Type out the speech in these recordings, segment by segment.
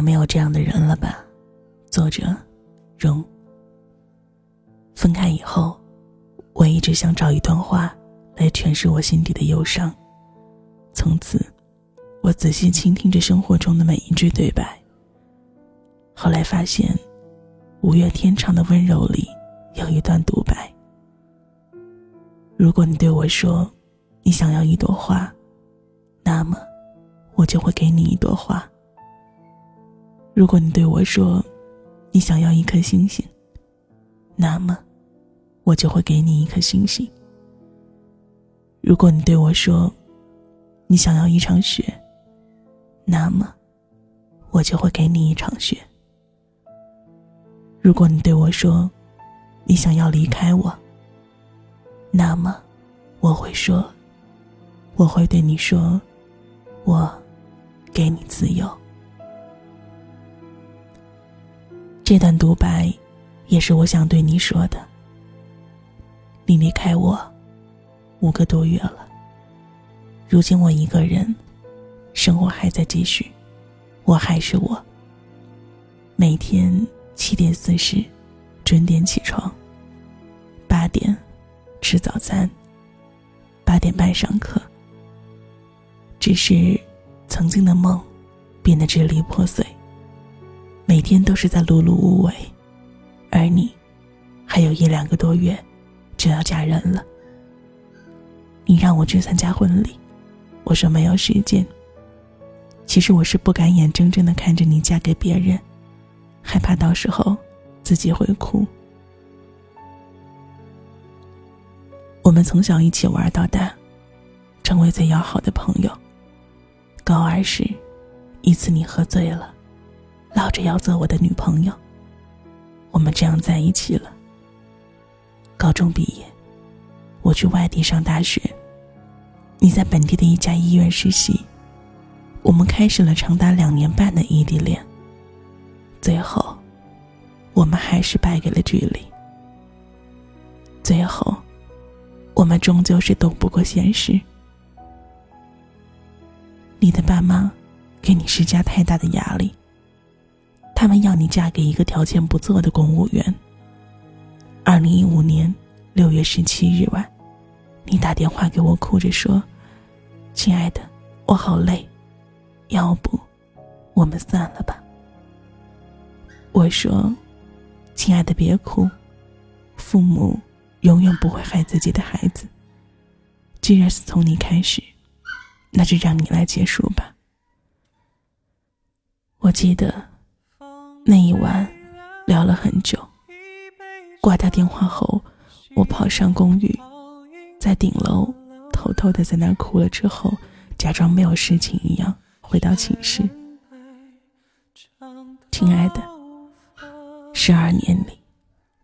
没有这样的人了吧？作者：荣。分开以后，我一直想找一段话来诠释我心底的忧伤。从此，我仔细倾听着生活中的每一句对白。后来发现，五月天唱的温柔里有一段独白：如果你对我说，你想要一朵花，那么，我就会给你一朵花。如果你对我说，你想要一颗星星，那么，我就会给你一颗星星。如果你对我说，你想要一场雪，那么，我就会给你一场雪。如果你对我说，你想要离开我，那么，我会说，我会对你说，我给你自由。这段独白，也是我想对你说的。你离开我五个多月了，如今我一个人，生活还在继续，我还是我。每天七点四十，准点起床。八点吃早餐。八点半上课。只是，曾经的梦，变得支离破碎。每天都是在碌碌无为，而你，还有一两个多月就要嫁人了。你让我去参加婚礼，我说没有时间。其实我是不敢眼睁睁的看着你嫁给别人，害怕到时候自己会哭。我们从小一起玩到大，成为最要好的朋友。高二时，一次你喝醉了。闹着要做我的女朋友，我们这样在一起了。高中毕业，我去外地上大学，你在本地的一家医院实习，我们开始了长达两年半的异地恋。最后，我们还是败给了距离。最后，我们终究是斗不过现实。你的爸妈给你施加太大的压力。他们要你嫁给一个条件不错的公务员。二零一五年六月十七日晚，你打电话给我，哭着说：“亲爱的，我好累，要不我们散了吧？”我说：“亲爱的，别哭，父母永远不会害自己的孩子。既然是从你开始，那就让你来结束吧。”我记得。那一晚，聊了很久。挂掉电话后，我跑上公寓，在顶楼偷偷的在那儿哭了。之后，假装没有事情一样回到寝室。亲爱的，十二年里，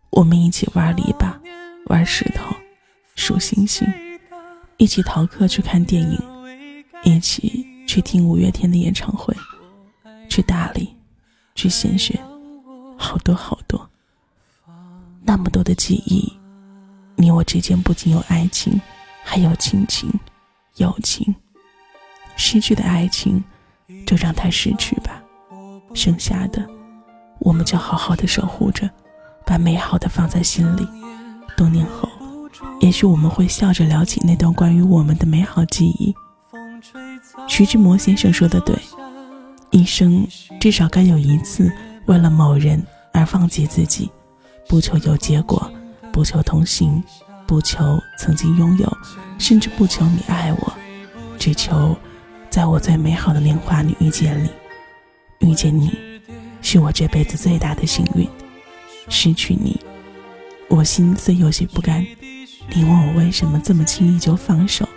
我们一起玩篱笆，玩石头，数星星，一起逃课去看电影，一起去听五月天的演唱会，去大理。去献血，好多好多，那么多的记忆，你我之间不仅有爱情，还有亲情、友情。失去的爱情，就让它失去吧，剩下的，我们就好好的守护着，把美好的放在心里。多年后，也许我们会笑着聊起那段关于我们的美好记忆。徐志摩先生说的对。一生至少该有一次为了某人而放弃自己，不求有结果，不求同行，不求曾经拥有，甚至不求你爱我，只求在我最美好的年华里遇见你。遇见你，是我这辈子最大的幸运。失去你，我心虽有些不甘。你问我为什么这么轻易就放手？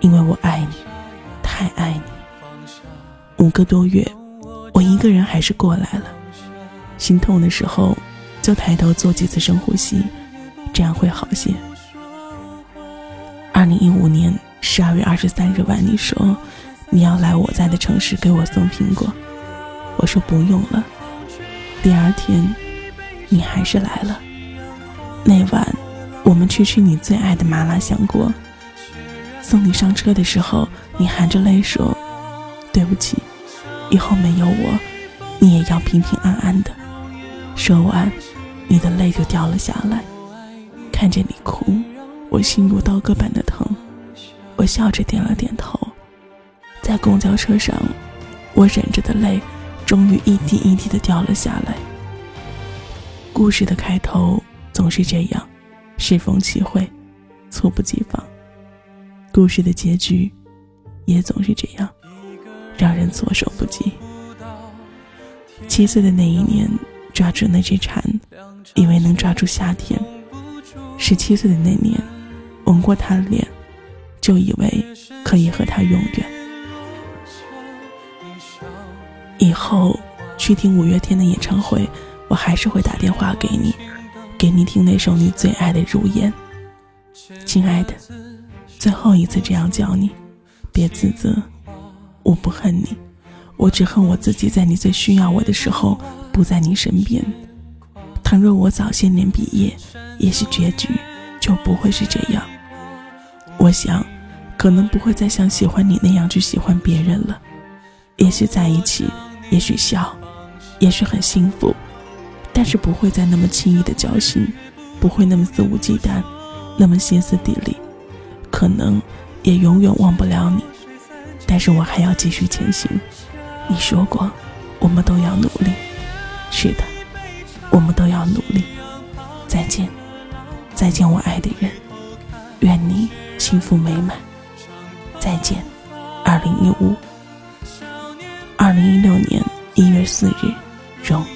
因为我爱你，太爱你。五个多月，我一个人还是过来了。心痛的时候，就抬头做几次深呼吸，这样会好些。二零一五年十二月二十三日晚，你说你要来我在的城市给我送苹果，我说不用了。第二天，你还是来了。那晚，我们去吃你最爱的麻辣香锅。送你上车的时候，你含着泪说：“对不起。”以后没有我，你也要平平安安的。说完，你的泪就掉了下来。看着你哭，我心如刀割般的疼。我笑着点了点头。在公交车上，我忍着的泪，终于一滴一滴的掉了下来。故事的开头总是这样，适逢其会，猝不及防。故事的结局，也总是这样，让人措手不及。七岁的那一年，抓住那只蝉，以为能抓住夏天；十七岁的那年，吻过他的脸，就以为可以和他永远。以后去听五月天的演唱会，我还是会打电话给你，给你听那首你最爱的《如烟》。亲爱的，最后一次这样叫你，别自责，我不恨你。我只恨我自己，在你最需要我的时候不在你身边。倘若我早些年毕业，也许结局就不会是这样。我想，可能不会再像喜欢你那样去喜欢别人了。也许在一起，也许笑，也许很幸福，但是不会再那么轻易的交心，不会那么肆无忌惮，那么歇斯底里，可能也永远忘不了你。但是我还要继续前行。你说过，我们都要努力。是的，我们都要努力。再见，再见，我爱的人。愿你幸福美满。再见，二零一五。二零一六年一月四日，荣。